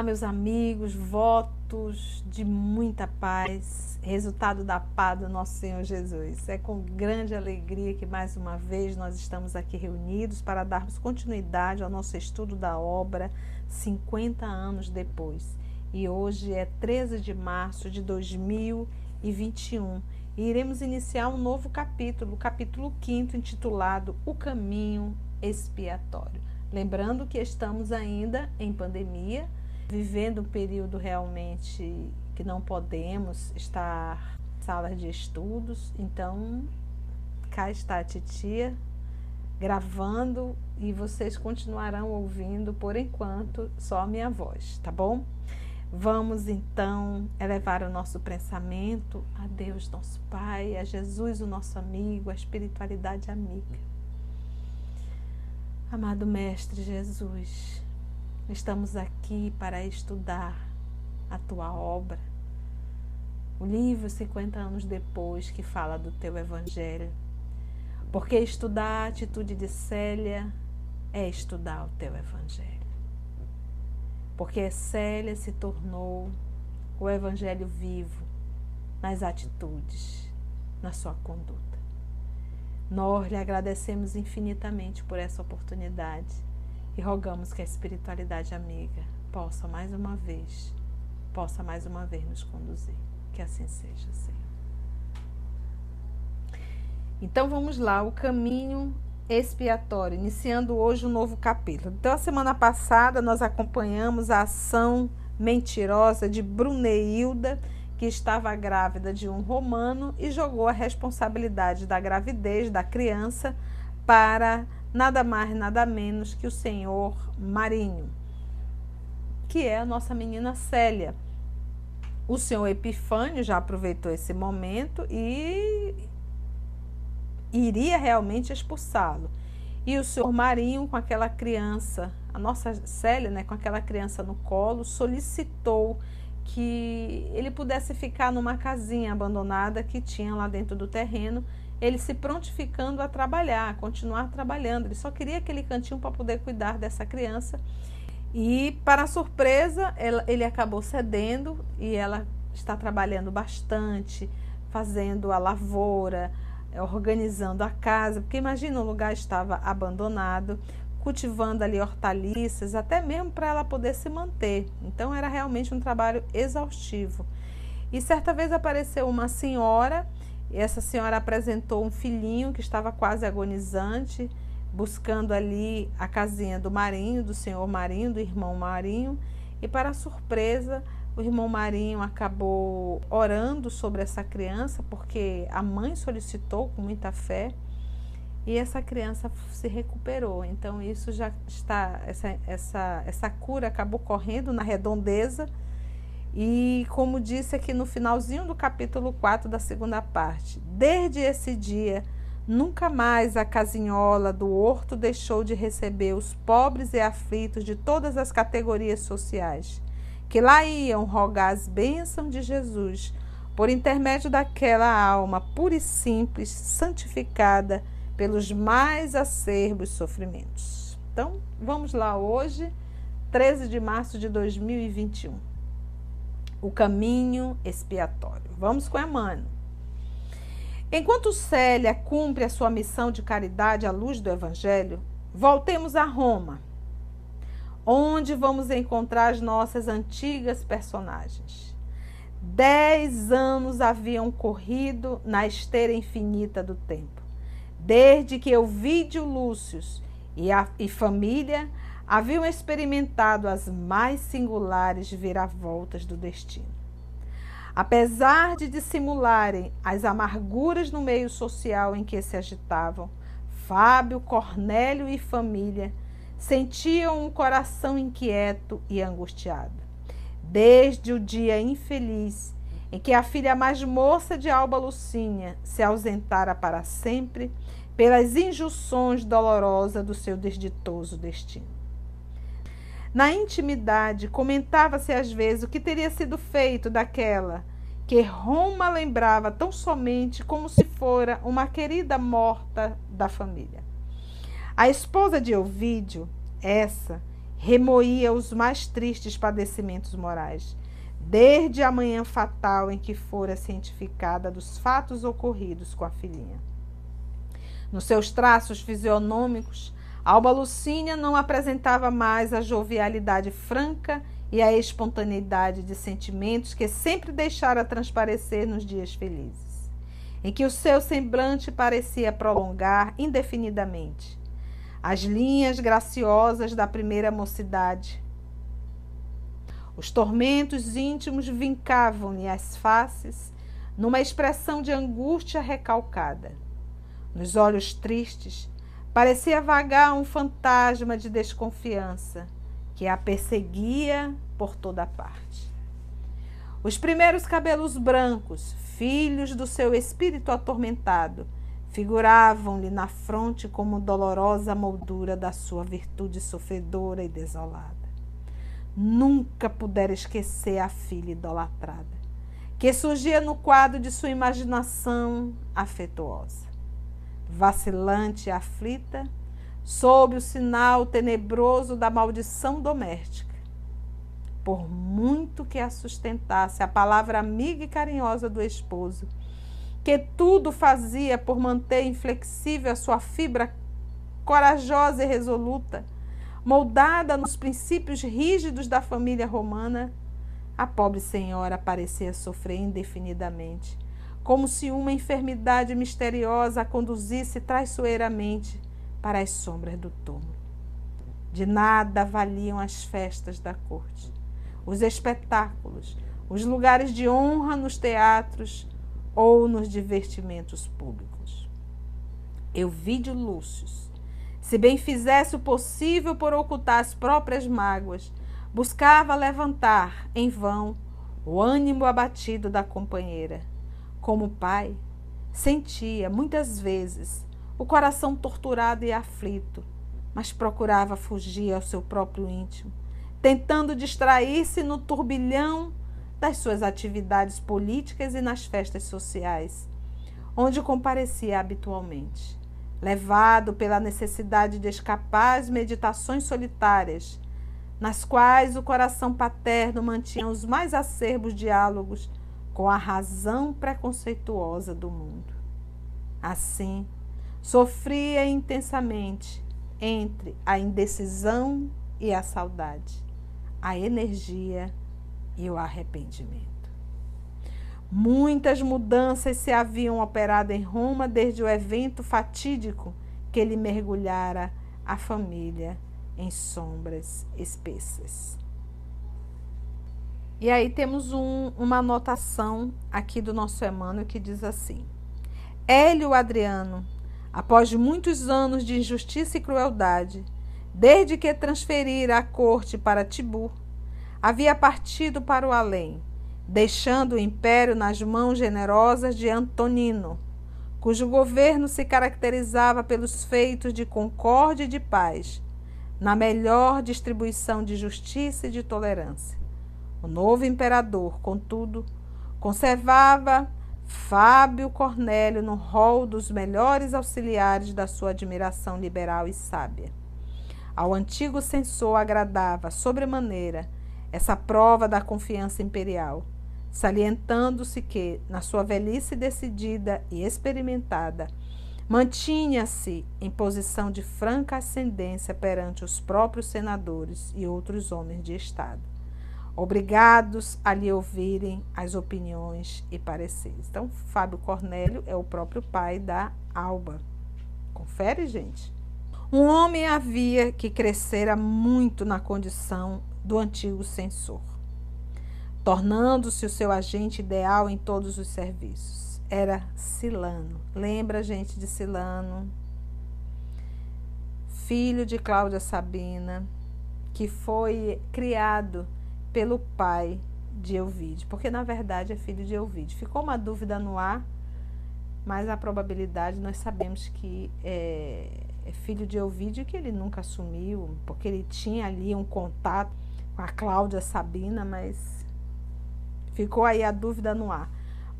Olá, meus amigos, votos de muita paz, resultado da paz do nosso Senhor Jesus. É com grande alegria que mais uma vez nós estamos aqui reunidos para darmos continuidade ao nosso estudo da obra 50 anos depois. E hoje é 13 de março de 2021 e iremos iniciar um novo capítulo, o capítulo 5, intitulado O Caminho Expiatório. Lembrando que estamos ainda em pandemia vivendo um período realmente que não podemos estar em salas de estudos, então cá está a titia gravando e vocês continuarão ouvindo por enquanto só a minha voz, tá bom? Vamos então elevar o nosso pensamento a Deus, nosso Pai, a Jesus, o nosso amigo, a espiritualidade amiga. Amado Mestre Jesus, Estamos aqui para estudar a tua obra. O livro 50 anos depois que fala do teu evangelho. Porque estudar a atitude de Célia é estudar o teu evangelho. Porque Célia se tornou o evangelho vivo nas atitudes, na sua conduta. Nós lhe agradecemos infinitamente por essa oportunidade e rogamos que a espiritualidade amiga possa mais uma vez, possa mais uma vez nos conduzir. Que assim seja, Senhor. Então vamos lá, o caminho expiatório, iniciando hoje um novo capítulo. Então, a semana passada nós acompanhamos a ação mentirosa de Bruneilda, que estava grávida de um romano e jogou a responsabilidade da gravidez da criança para nada mais, nada menos que o senhor Marinho, que é a nossa menina Célia. O senhor Epifânio já aproveitou esse momento e iria realmente expulsá-lo. E o senhor Marinho, com aquela criança, a nossa Célia, né, com aquela criança no colo, solicitou que ele pudesse ficar numa casinha abandonada que tinha lá dentro do terreno ele se prontificando a trabalhar, a continuar trabalhando. Ele só queria aquele cantinho para poder cuidar dessa criança. E, para surpresa, ela, ele acabou cedendo e ela está trabalhando bastante, fazendo a lavoura, organizando a casa, porque imagina o lugar estava abandonado, cultivando ali hortaliças, até mesmo para ela poder se manter. Então era realmente um trabalho exaustivo. E certa vez apareceu uma senhora essa senhora apresentou um filhinho que estava quase agonizante, buscando ali a casinha do Marinho, do senhor Marinho, do irmão Marinho. E, para surpresa, o irmão Marinho acabou orando sobre essa criança, porque a mãe solicitou com muita fé e essa criança se recuperou. Então, isso já está, essa, essa, essa cura acabou correndo na redondeza e como disse aqui no finalzinho do capítulo 4 da segunda parte, desde esse dia, nunca mais a casinhola do horto deixou de receber os pobres e aflitos de todas as categorias sociais, que lá iam rogar as bênçãos de Jesus, por intermédio daquela alma pura e simples, santificada pelos mais acerbos sofrimentos. Então, vamos lá hoje, 13 de março de 2021 o caminho expiatório. Vamos com Emmanuel. Enquanto Célia cumpre a sua missão de caridade à luz do Evangelho, voltemos a Roma, onde vamos encontrar as nossas antigas personagens. Dez anos haviam corrido na esteira infinita do tempo, desde que Euvídio Lúcio e a e família haviam experimentado as mais singulares viravoltas do destino. Apesar de dissimularem as amarguras no meio social em que se agitavam, Fábio, Cornélio e família sentiam um coração inquieto e angustiado. Desde o dia infeliz em que a filha mais moça de Alba Lucinha se ausentara para sempre pelas injunções dolorosas do seu desditoso destino. Na intimidade, comentava-se às vezes o que teria sido feito daquela que Roma lembrava tão somente como se fora uma querida morta da família. A esposa de Ovídio, essa, remoía os mais tristes padecimentos morais, desde a manhã fatal em que fora cientificada dos fatos ocorridos com a filhinha. Nos seus traços fisionômicos, Alba Lucínia não apresentava mais a jovialidade franca e a espontaneidade de sentimentos que sempre deixara transparecer nos dias felizes, em que o seu semblante parecia prolongar indefinidamente as linhas graciosas da primeira mocidade. Os tormentos íntimos vincavam-lhe as faces numa expressão de angústia recalcada. Nos olhos tristes parecia vagar um fantasma de desconfiança que a perseguia por toda parte. Os primeiros cabelos brancos, filhos do seu espírito atormentado, figuravam-lhe na fronte como dolorosa moldura da sua virtude sofredora e desolada. Nunca pudera esquecer a filha idolatrada, que surgia no quadro de sua imaginação afetuosa. Vacilante e aflita, sob o sinal tenebroso da maldição doméstica. Por muito que a sustentasse a palavra amiga e carinhosa do esposo, que tudo fazia por manter inflexível a sua fibra corajosa e resoluta, moldada nos princípios rígidos da família romana, a pobre senhora parecia sofrer indefinidamente, como se uma enfermidade misteriosa a conduzisse traiçoeiramente para as sombras do túmulo. De nada valiam as festas da corte, os espetáculos, os lugares de honra nos teatros ou nos divertimentos públicos. Euvídio Lúcio, se bem fizesse o possível por ocultar as próprias mágoas, buscava levantar, em vão, o ânimo abatido da companheira. Como pai, sentia, muitas vezes, o coração torturado e aflito, mas procurava fugir ao seu próprio íntimo, tentando distrair-se no turbilhão das suas atividades políticas e nas festas sociais, onde comparecia habitualmente, levado pela necessidade de escapar às meditações solitárias, nas quais o coração paterno mantinha os mais acerbos diálogos com a razão preconceituosa do mundo. Assim, Sofria intensamente entre a indecisão e a saudade, a energia e o arrependimento. Muitas mudanças se haviam operado em Roma desde o evento fatídico que lhe mergulhara a família em sombras espessas. E aí temos um, uma anotação aqui do nosso Emmanuel que diz assim: Hélio Adriano após muitos anos de injustiça e crueldade, desde que transferira a corte para Tibur, havia partido para o além, deixando o império nas mãos generosas de Antonino, cujo governo se caracterizava pelos feitos de concórdia e de paz, na melhor distribuição de justiça e de tolerância. O novo imperador, contudo, conservava Fábio Cornélio no rol dos melhores auxiliares da sua admiração liberal e sábia. Ao antigo censor agradava, sobremaneira, essa prova da confiança imperial, salientando-se que, na sua velhice decidida e experimentada, mantinha-se em posição de franca ascendência perante os próprios senadores e outros homens de Estado obrigados a lhe ouvirem as opiniões e pareceres. Então, Fábio Cornélio é o próprio pai da Alba. Confere, gente. Um homem havia que crescera muito na condição do antigo censor, tornando-se o seu agente ideal em todos os serviços. Era Silano. Lembra, gente, de Silano? Filho de Cláudia Sabina, que foi criado pelo pai de Elvide, porque na verdade é filho de Elvide. Ficou uma dúvida no ar, mas a probabilidade nós sabemos que é, é filho de Elvide que ele nunca assumiu, porque ele tinha ali um contato com a Cláudia Sabina, mas ficou aí a dúvida no ar.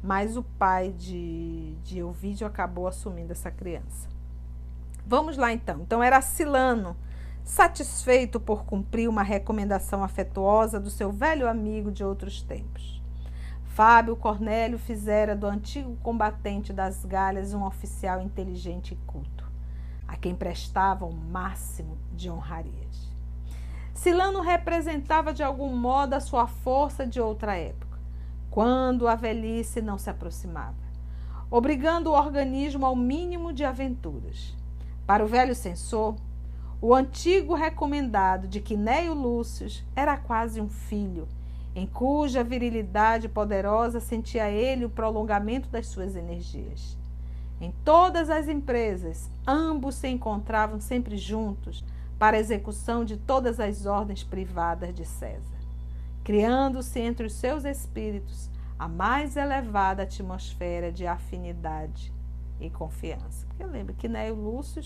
Mas o pai de, de acabou assumindo essa criança. Vamos lá então. Então era Silano satisfeito por cumprir uma recomendação afetuosa do seu velho amigo de outros tempos. Fábio Cornélio fizera do antigo combatente das galhas um oficial inteligente e culto, a quem prestava o máximo de honrarias. Silano representava de algum modo a sua força de outra época, quando a velhice não se aproximava, obrigando o organismo ao mínimo de aventuras. Para o velho censor, o antigo recomendado de Quinéio Lúcio era quase um filho, em cuja virilidade poderosa sentia ele o prolongamento das suas energias. Em todas as empresas, ambos se encontravam sempre juntos para a execução de todas as ordens privadas de César, criando-se entre os seus espíritos a mais elevada atmosfera de afinidade e confiança. Porque lembra que Neo Lúcio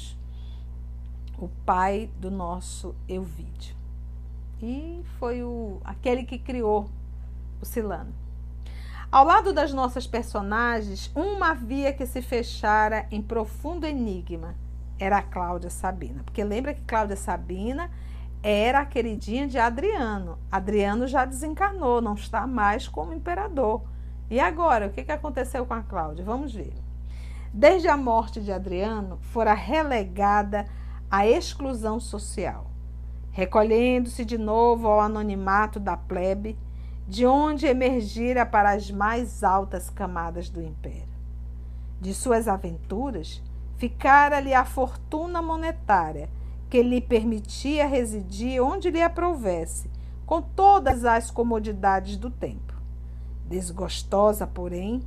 o pai do nosso Euvídio. E foi o, aquele que criou o Silano. Ao lado das nossas personagens, uma havia que se fechara em profundo enigma. Era a Cláudia Sabina. Porque lembra que Cláudia Sabina era a queridinha de Adriano. Adriano já desencarnou, não está mais como imperador. E agora, o que aconteceu com a Cláudia? Vamos ver. Desde a morte de Adriano, fora relegada a exclusão social, recolhendo-se de novo ao anonimato da plebe, de onde emergira para as mais altas camadas do império. De suas aventuras, ficara-lhe a fortuna monetária que lhe permitia residir onde lhe aprovesse, com todas as comodidades do tempo. Desgostosa, porém,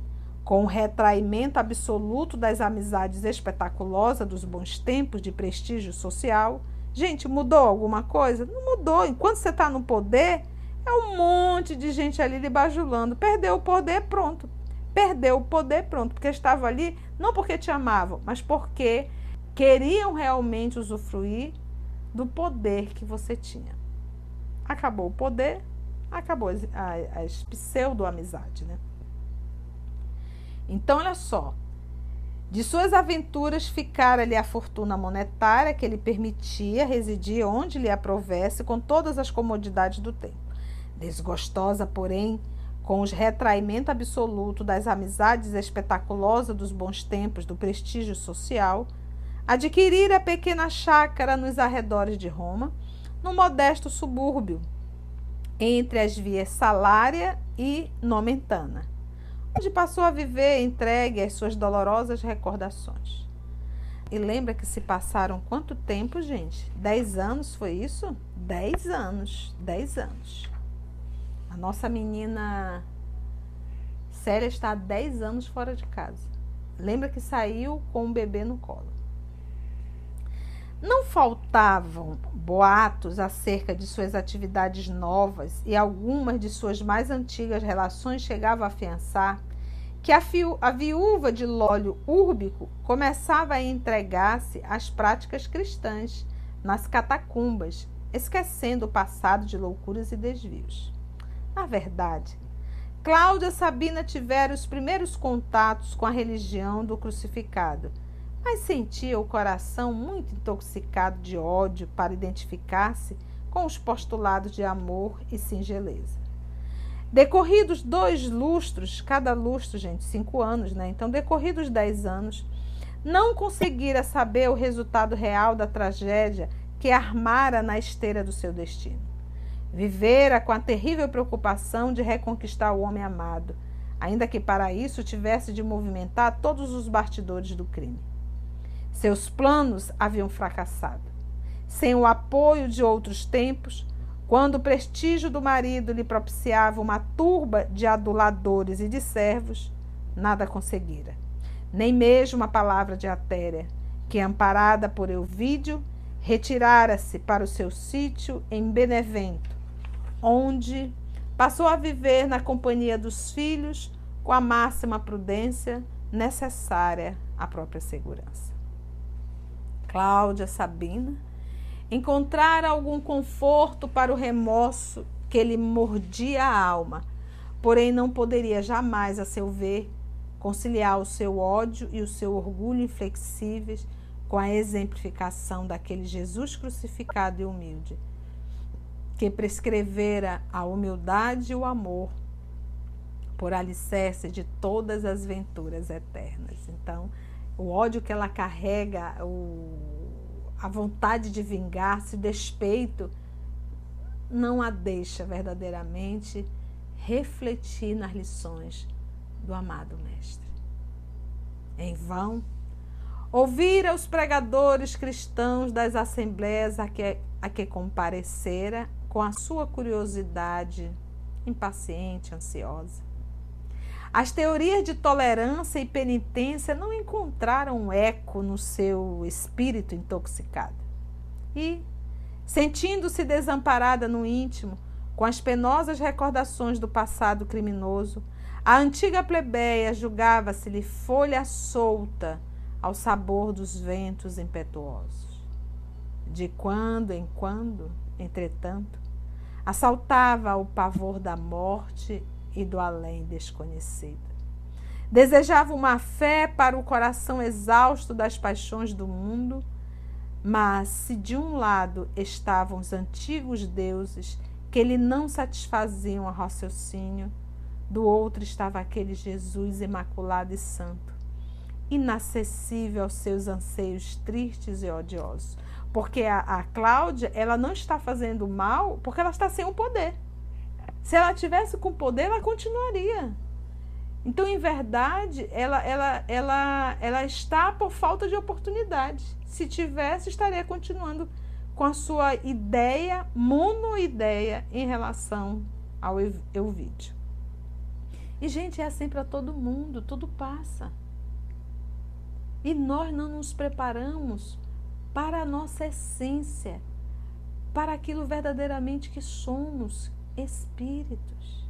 com o retraimento absoluto das amizades espetaculosas dos bons tempos de prestígio social. Gente, mudou alguma coisa? Não mudou. Enquanto você está no poder, é um monte de gente ali lhe bajulando. Perdeu o poder, pronto. Perdeu o poder, pronto. Porque estava ali, não porque te amavam, mas porque queriam realmente usufruir do poder que você tinha. Acabou o poder, acabou as, as pseudo-amizade, né? Então, olha só. De suas aventuras ficara-lhe a fortuna monetária que lhe permitia residir onde lhe aprovesse com todas as comodidades do tempo. Desgostosa, porém, com os retraimento absoluto das amizades espetaculosas dos bons tempos do prestígio social, adquirira a pequena chácara nos arredores de Roma, num modesto subúrbio, entre as vias Salária e Nomentana onde passou a viver entregue às suas dolorosas recordações. E lembra que se passaram quanto tempo, gente? Dez anos foi isso? Dez anos. Dez anos. A nossa menina Célia está há dez anos fora de casa. Lembra que saiu com um bebê no colo. Não faltavam boatos acerca de suas atividades novas e algumas de suas mais antigas relações chegavam a afiançar que a, a viúva de Lólio Úrbico começava a entregar-se às práticas cristãs nas catacumbas, esquecendo o passado de loucuras e desvios. Na verdade, Cláudia Sabina tivera os primeiros contatos com a religião do crucificado mas sentia o coração muito intoxicado de ódio para identificar-se com os postulados de amor e singeleza. Decorridos dois lustros, cada lustro, gente, cinco anos, né? Então, decorridos dez anos, não conseguira saber o resultado real da tragédia que armara na esteira do seu destino. Vivera com a terrível preocupação de reconquistar o homem amado, ainda que para isso tivesse de movimentar todos os bastidores do crime. Seus planos haviam fracassado. Sem o apoio de outros tempos, quando o prestígio do marido lhe propiciava uma turba de aduladores e de servos, nada conseguira. Nem mesmo a palavra de Atéria, que, amparada por Euvídio, retirara-se para o seu sítio em Benevento, onde passou a viver na companhia dos filhos com a máxima prudência necessária à própria segurança. Cláudia, Sabina, encontrar algum conforto para o remorso que lhe mordia a alma, porém não poderia jamais, a seu ver, conciliar o seu ódio e o seu orgulho inflexíveis com a exemplificação daquele Jesus crucificado e humilde, que prescrevera a humildade e o amor por alicerce de todas as venturas eternas. Então, o ódio que ela carrega, o, a vontade de vingar-se, o despeito, não a deixa verdadeiramente refletir nas lições do amado Mestre. Em vão, ouvira os pregadores cristãos das assembleias a que, a que comparecera com a sua curiosidade impaciente, ansiosa. As teorias de tolerância e penitência não encontraram eco no seu espírito intoxicado. E, sentindo-se desamparada no íntimo, com as penosas recordações do passado criminoso, a antiga plebeia julgava-se-lhe folha solta ao sabor dos ventos impetuosos. De quando em quando, entretanto, assaltava o pavor da morte e do além desconhecido. Desejava uma fé para o coração exausto das paixões do mundo, mas se de um lado estavam os antigos deuses que lhe não satisfaziam a raciocínio, do outro estava aquele Jesus imaculado e santo, inacessível aos seus anseios tristes e odiosos. Porque a, a Cláudia, ela não está fazendo mal porque ela está sem o poder. Se ela tivesse com poder, ela continuaria. Então, em verdade, ela, ela, ela, ela está por falta de oportunidade. Se tivesse, estaria continuando com a sua ideia, monoideia, em relação ao Euvídio. E, gente, é assim para todo mundo, tudo passa. E nós não nos preparamos para a nossa essência, para aquilo verdadeiramente que somos, espíritos.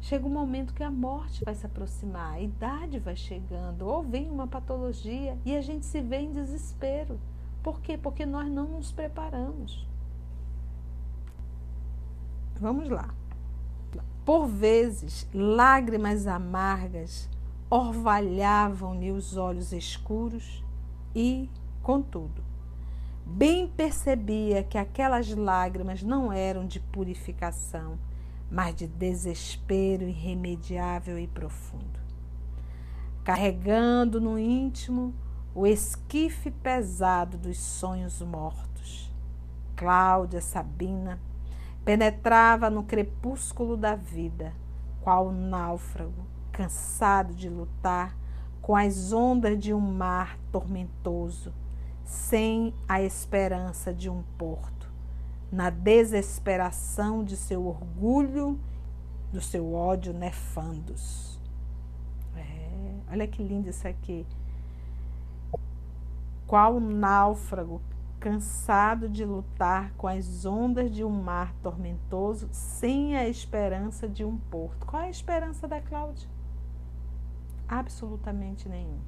Chega um momento que a morte vai se aproximar, a idade vai chegando, ou vem uma patologia e a gente se vê em desespero. Por quê? Porque nós não nos preparamos. Vamos lá. Por vezes, lágrimas amargas orvalhavam-lhe os olhos escuros e, contudo, bem percebia que aquelas lágrimas não eram de purificação, mas de desespero irremediável e profundo. Carregando no íntimo o esquife pesado dos sonhos mortos, Cláudia Sabina penetrava no crepúsculo da vida, qual náufrago, cansado de lutar com as ondas de um mar tormentoso sem a esperança de um porto, na desesperação de seu orgulho, do seu ódio nefandos. É, olha que lindo isso aqui. Qual náufrago cansado de lutar com as ondas de um mar tormentoso, sem a esperança de um porto. Qual é a esperança da Cláudia? Absolutamente nenhum.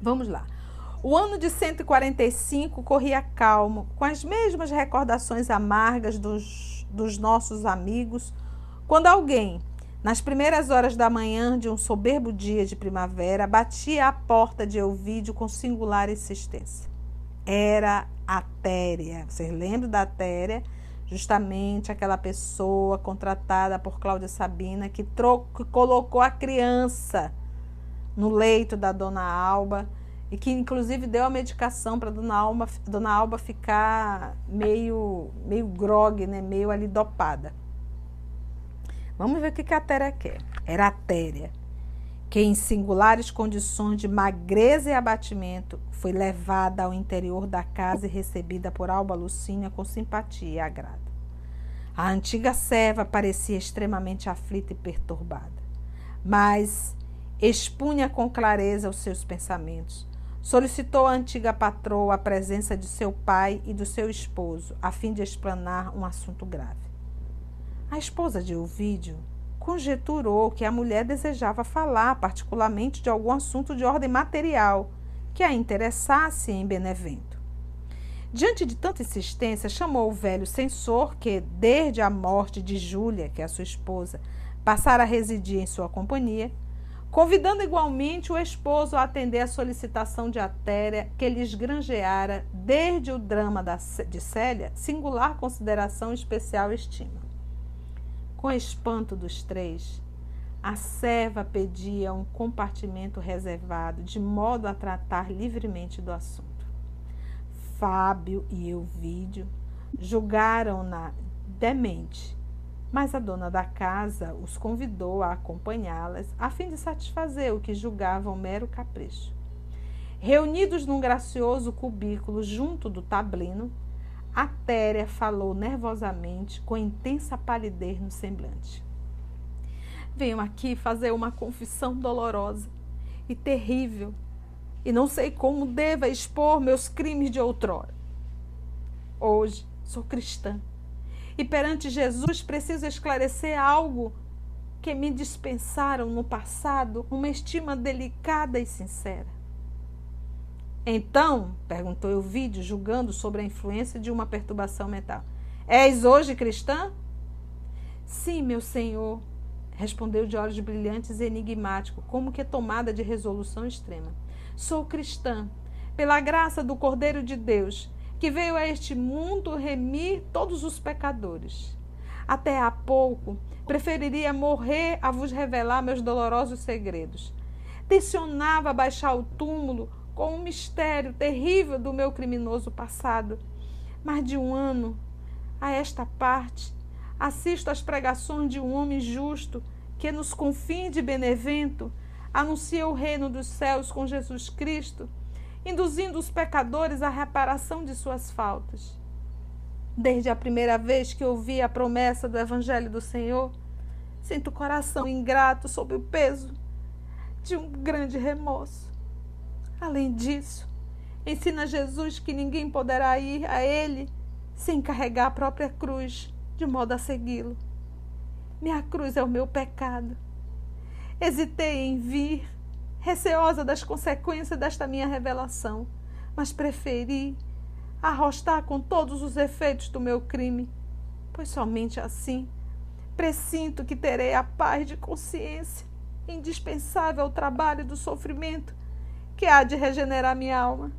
Vamos lá. O ano de 145 corria calmo, com as mesmas recordações amargas dos, dos nossos amigos, quando alguém, nas primeiras horas da manhã de um soberbo dia de primavera, batia à porta de Elvídio com singular insistência. Era a Téria. Vocês lembram da Téria? Justamente aquela pessoa contratada por Cláudia Sabina que, que colocou a criança no leito da dona Alba e que inclusive deu a medicação para dona Alba, dona Alba ficar meio meio grogue, né, meio ali dopada. Vamos ver o que a Téria quer. Era a Téria, que em singulares condições de magreza e abatimento foi levada ao interior da casa e recebida por Alba Lucínia com simpatia e agrado. A antiga serva parecia extremamente aflita e perturbada, mas expunha com clareza os seus pensamentos, Solicitou à antiga patroa a presença de seu pai e do seu esposo, a fim de explanar um assunto grave. A esposa de Ovídio conjeturou que a mulher desejava falar, particularmente, de algum assunto de ordem material que a interessasse em Benevento. Diante de tanta insistência, chamou o velho censor, que, desde a morte de Júlia, que é a sua esposa, passara a residir em sua companhia, convidando igualmente o esposo a atender a solicitação de Atéria que lhes granjeara, desde o drama da, de Célia, singular consideração e especial estima. Com espanto dos três, a serva pedia um compartimento reservado, de modo a tratar livremente do assunto. Fábio e Euvídio julgaram-na demente mas a dona da casa os convidou a acompanhá-las, a fim de satisfazer o que julgavam mero capricho. Reunidos num gracioso cubículo junto do tablino, a Téria falou nervosamente, com intensa palidez no semblante. Venho aqui fazer uma confissão dolorosa e terrível, e não sei como deva expor meus crimes de outrora. Hoje sou cristã e perante Jesus preciso esclarecer algo que me dispensaram no passado uma estima delicada e sincera. Então, perguntou Euvídio, julgando sobre a influência de uma perturbação mental. És hoje cristã? Sim, meu senhor, respondeu de olhos brilhantes e enigmático, como que tomada de resolução extrema. Sou cristã, pela graça do Cordeiro de Deus, que veio a este mundo remir todos os pecadores. Até há pouco preferiria morrer a vos revelar meus dolorosos segredos. Tensionava baixar o túmulo com um mistério terrível do meu criminoso passado. Mas de um ano a esta parte, assisto às pregações de um homem justo que, nos confins de Benevento, anuncia o reino dos céus com Jesus Cristo induzindo os pecadores à reparação de suas faltas. Desde a primeira vez que ouvi a promessa do Evangelho do Senhor, sinto o coração ingrato sob o peso de um grande remorso. Além disso, ensina Jesus que ninguém poderá ir a Ele sem carregar a própria cruz, de modo a segui-lo. Minha cruz é o meu pecado. Hesitei em vir receosa das consequências desta minha revelação, mas preferi arrostar com todos os efeitos do meu crime, pois somente assim presinto que terei a paz de consciência indispensável ao trabalho do sofrimento que há de regenerar minha alma.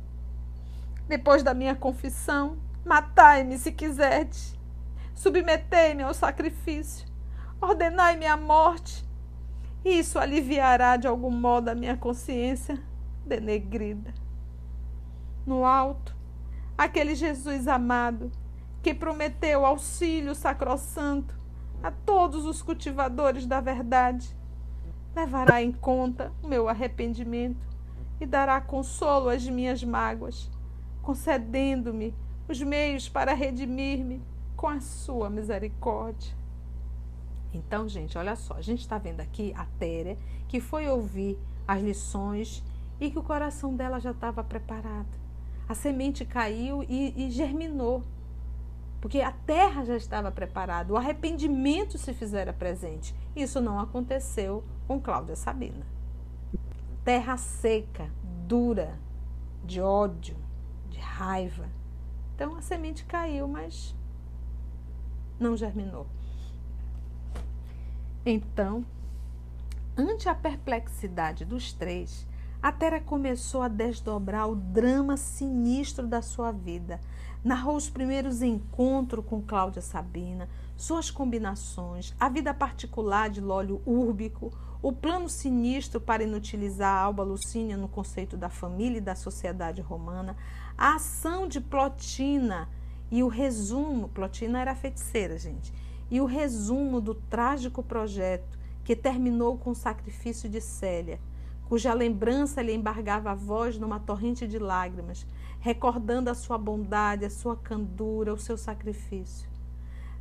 Depois da minha confissão, matai-me se quiserdes, submetei-me ao sacrifício, ordenai-me a morte isso aliviará de algum modo a minha consciência denegrida. No alto, aquele Jesus amado que prometeu auxílio sacrossanto a todos os cultivadores da verdade, levará em conta o meu arrependimento e dará consolo às minhas mágoas, concedendo-me os meios para redimir-me com a sua misericórdia. Então, gente, olha só, a gente está vendo aqui a Téria, que foi ouvir as lições e que o coração dela já estava preparado. A semente caiu e, e germinou, porque a terra já estava preparada, o arrependimento se fizera presente. Isso não aconteceu com Cláudia Sabina. Terra seca, dura, de ódio, de raiva. Então a semente caiu, mas não germinou. Então, ante a perplexidade dos três, a Tera começou a desdobrar o drama sinistro da sua vida. Narrou os primeiros encontros com Cláudia Sabina, suas combinações, a vida particular de Lólio Úrbico, o plano sinistro para inutilizar a Alba Lucínia no conceito da família e da sociedade romana, a ação de Plotina e o resumo. Plotina era feiticeira, gente e o resumo do trágico projeto que terminou com o sacrifício de Célia, cuja lembrança lhe embargava a voz numa torrente de lágrimas, recordando a sua bondade, a sua candura, o seu sacrifício.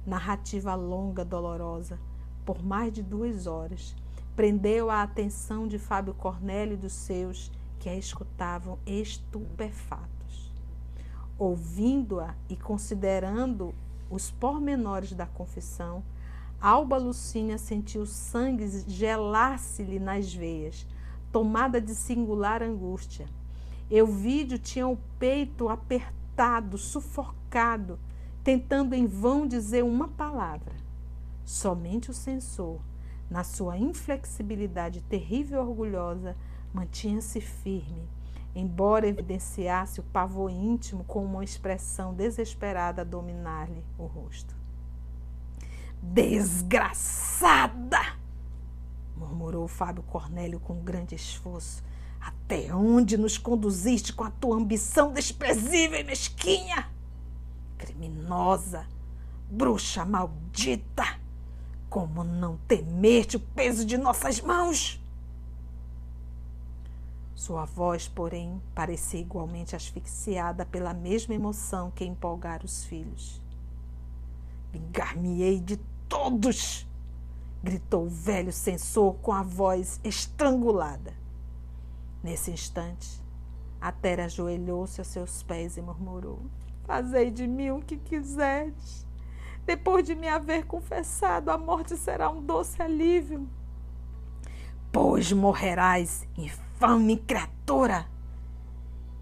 Narrativa longa, dolorosa, por mais de duas horas, prendeu a atenção de Fábio Cornélio e dos seus, que a escutavam estupefatos. Ouvindo-a e considerando os pormenores da confissão, Alba Lucínia sentiu sangue gelar-se-lhe nas veias, tomada de singular angústia. Euvídio tinha o peito apertado, sufocado, tentando em vão dizer uma palavra. Somente o censor, na sua inflexibilidade terrível e orgulhosa, mantinha-se firme, embora evidenciasse o pavor íntimo com uma expressão desesperada a dominar-lhe o rosto. Desgraçada! murmurou Fábio Cornélio com grande esforço. Até onde nos conduziste com a tua ambição desprezível e mesquinha? Criminosa, bruxa maldita! Como não temeste o peso de nossas mãos? Sua voz, porém, parecia igualmente asfixiada pela mesma emoção que empolgara os filhos. Vingar-me-ei de todos! gritou o velho censor com a voz estrangulada. Nesse instante, a Tera ajoelhou-se a seus pés e murmurou: Fazei de mim o que quiserdes. Depois de me haver confessado, a morte será um doce alívio. Pois morrerás, infame criatura!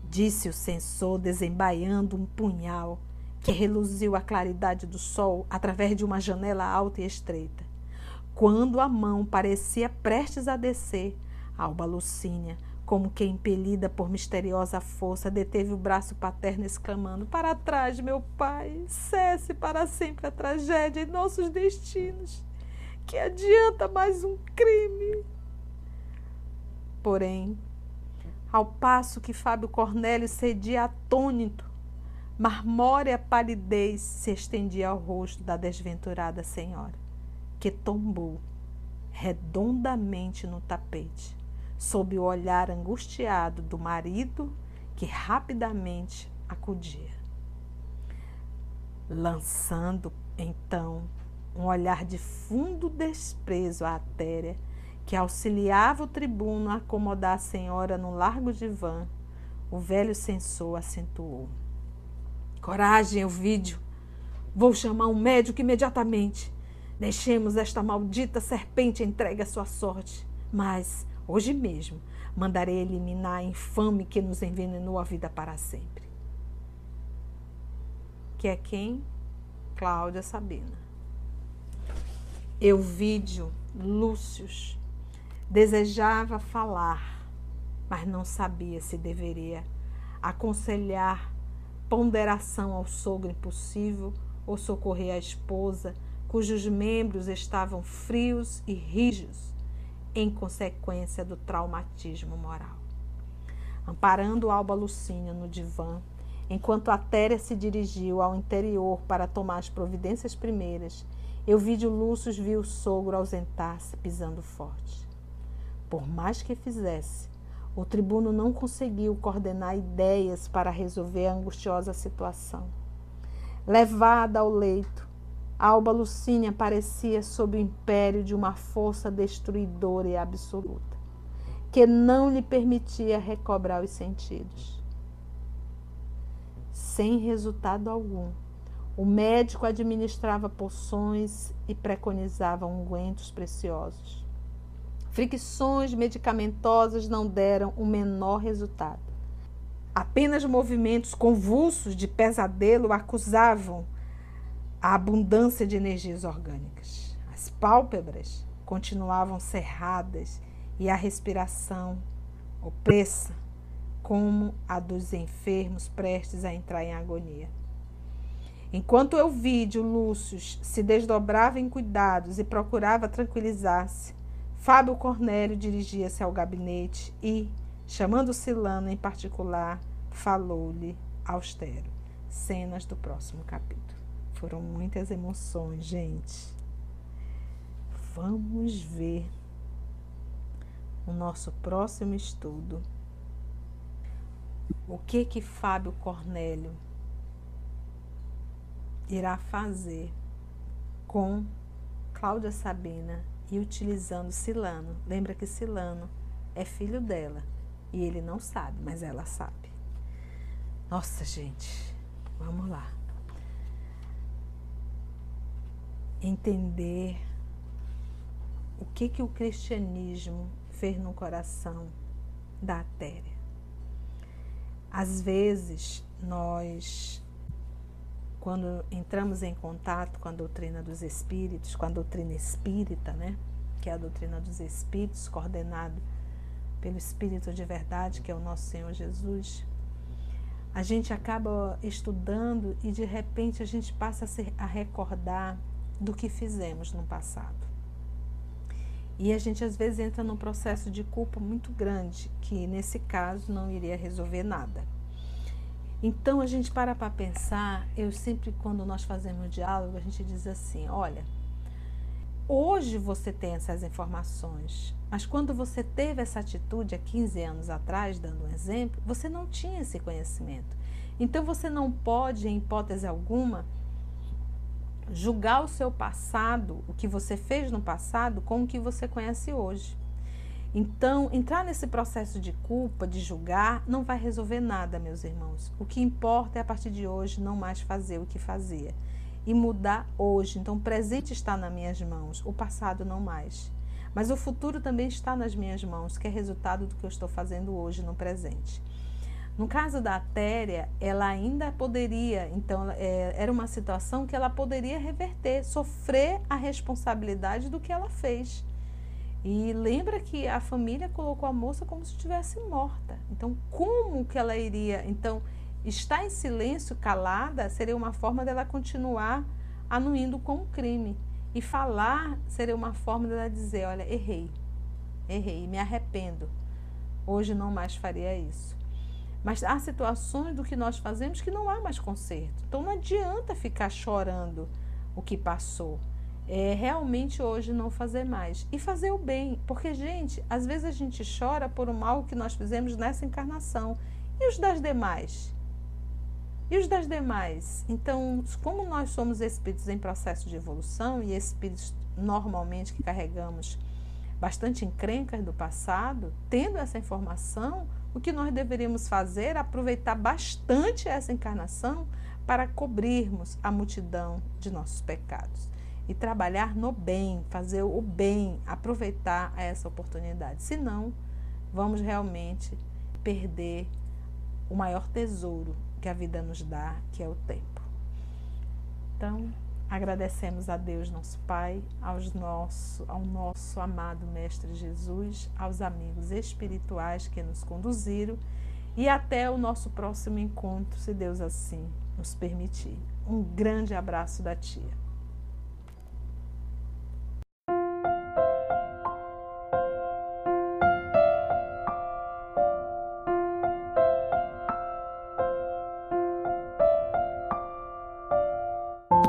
Disse o censor, desembaiando um punhal que reluziu a claridade do sol através de uma janela alta e estreita. Quando a mão parecia prestes a descer, Alba Lucínia, como que impelida por misteriosa força, deteve o braço paterno, exclamando: Para trás, meu pai, cesse para sempre a tragédia em nossos destinos. Que adianta mais um crime? Porém, ao passo que Fábio Cornélio cedia atônito, marmórea palidez se estendia ao rosto da desventurada senhora que tombou redondamente no tapete, sob o olhar angustiado do marido que rapidamente acudia. Lançando então um olhar de fundo desprezo à Atéria, que auxiliava o tribuno a acomodar a senhora no largo divã, o velho censor acentuou. Coragem, Elvídio! Vou chamar um médico imediatamente. Deixemos esta maldita serpente entregue à sua sorte. Mas, hoje mesmo, mandarei eliminar a infame que nos envenenou a vida para sempre. Que é quem? Cláudia Sabina. Euvídio Lúcius desejava falar, mas não sabia se deveria aconselhar ponderação ao sogro impossível ou socorrer a esposa cujos membros estavam frios e rígidos em consequência do traumatismo moral. Amparando Alba Lucínia no divã, enquanto a Téria se dirigiu ao interior para tomar as providências primeiras, Euvídio Lúcius viu o sogro ausentar-se pisando forte. Por mais que fizesse, o tribuno não conseguiu coordenar ideias para resolver a angustiosa situação. Levada ao leito, Alba Lucínia parecia sob o império de uma força destruidora e absoluta, que não lhe permitia recobrar os sentidos. Sem resultado algum, o médico administrava poções e preconizava ungüentos preciosos. Fricções medicamentosas não deram o menor resultado. Apenas movimentos convulsos de pesadelo acusavam a abundância de energias orgânicas. As pálpebras continuavam cerradas e a respiração opressa, como a dos enfermos prestes a entrar em agonia. Enquanto eu Lúcio se desdobrava em cuidados e procurava tranquilizar-se, Fábio Cornélio dirigia-se ao gabinete e, chamando Silano em particular, falou-lhe austero. Cenas do próximo capítulo. Foram muitas emoções, gente. Vamos ver o nosso próximo estudo. O que que Fábio Cornélio irá fazer com Cláudia Sabina e utilizando Silano. Lembra que Silano é filho dela e ele não sabe, mas ela sabe. Nossa, gente, vamos lá. entender o que, que o cristianismo fez no coração da Atéria. Às vezes, nós, quando entramos em contato com a doutrina dos espíritos, com a doutrina espírita, né? que é a doutrina dos Espíritos, coordenado pelo Espírito de Verdade, que é o nosso Senhor Jesus, a gente acaba estudando e de repente a gente passa a, se, a recordar do que fizemos no passado. E a gente às vezes entra num processo de culpa muito grande, que nesse caso não iria resolver nada. Então a gente para para pensar, eu sempre quando nós fazemos diálogo, a gente diz assim, olha, hoje você tem essas informações, mas quando você teve essa atitude há 15 anos atrás, dando um exemplo, você não tinha esse conhecimento. Então você não pode, em hipótese alguma, julgar o seu passado, o que você fez no passado, com o que você conhece hoje. Então, entrar nesse processo de culpa, de julgar, não vai resolver nada, meus irmãos. O que importa é a partir de hoje não mais fazer o que fazia e mudar hoje. Então, o presente está nas minhas mãos, o passado não mais. Mas o futuro também está nas minhas mãos, que é resultado do que eu estou fazendo hoje no presente. No caso da Téria, ela ainda poderia, então, é, era uma situação que ela poderia reverter, sofrer a responsabilidade do que ela fez. E lembra que a família colocou a moça como se estivesse morta. Então, como que ela iria? Então, estar em silêncio, calada, seria uma forma dela continuar anuindo com o crime. E falar seria uma forma dela dizer: olha, errei, errei, me arrependo. Hoje não mais faria isso. Mas há situações do que nós fazemos que não há mais conserto. Então não adianta ficar chorando o que passou. É realmente hoje não fazer mais. E fazer o bem. Porque, gente, às vezes a gente chora por o mal que nós fizemos nessa encarnação. E os das demais? E os das demais? Então, como nós somos espíritos em processo de evolução e espíritos normalmente que carregamos bastante encrencas do passado, tendo essa informação, o que nós deveríamos fazer é aproveitar bastante essa encarnação para cobrirmos a multidão de nossos pecados e trabalhar no bem, fazer o bem, aproveitar essa oportunidade. Senão, vamos realmente perder o maior tesouro que a vida nos dá, que é o tempo. Então, agradecemos a Deus, nosso Pai, aos nosso, ao nosso amado Mestre Jesus, aos amigos espirituais que nos conduziram e até o nosso próximo encontro, se Deus assim nos permitir. Um grande abraço da tia.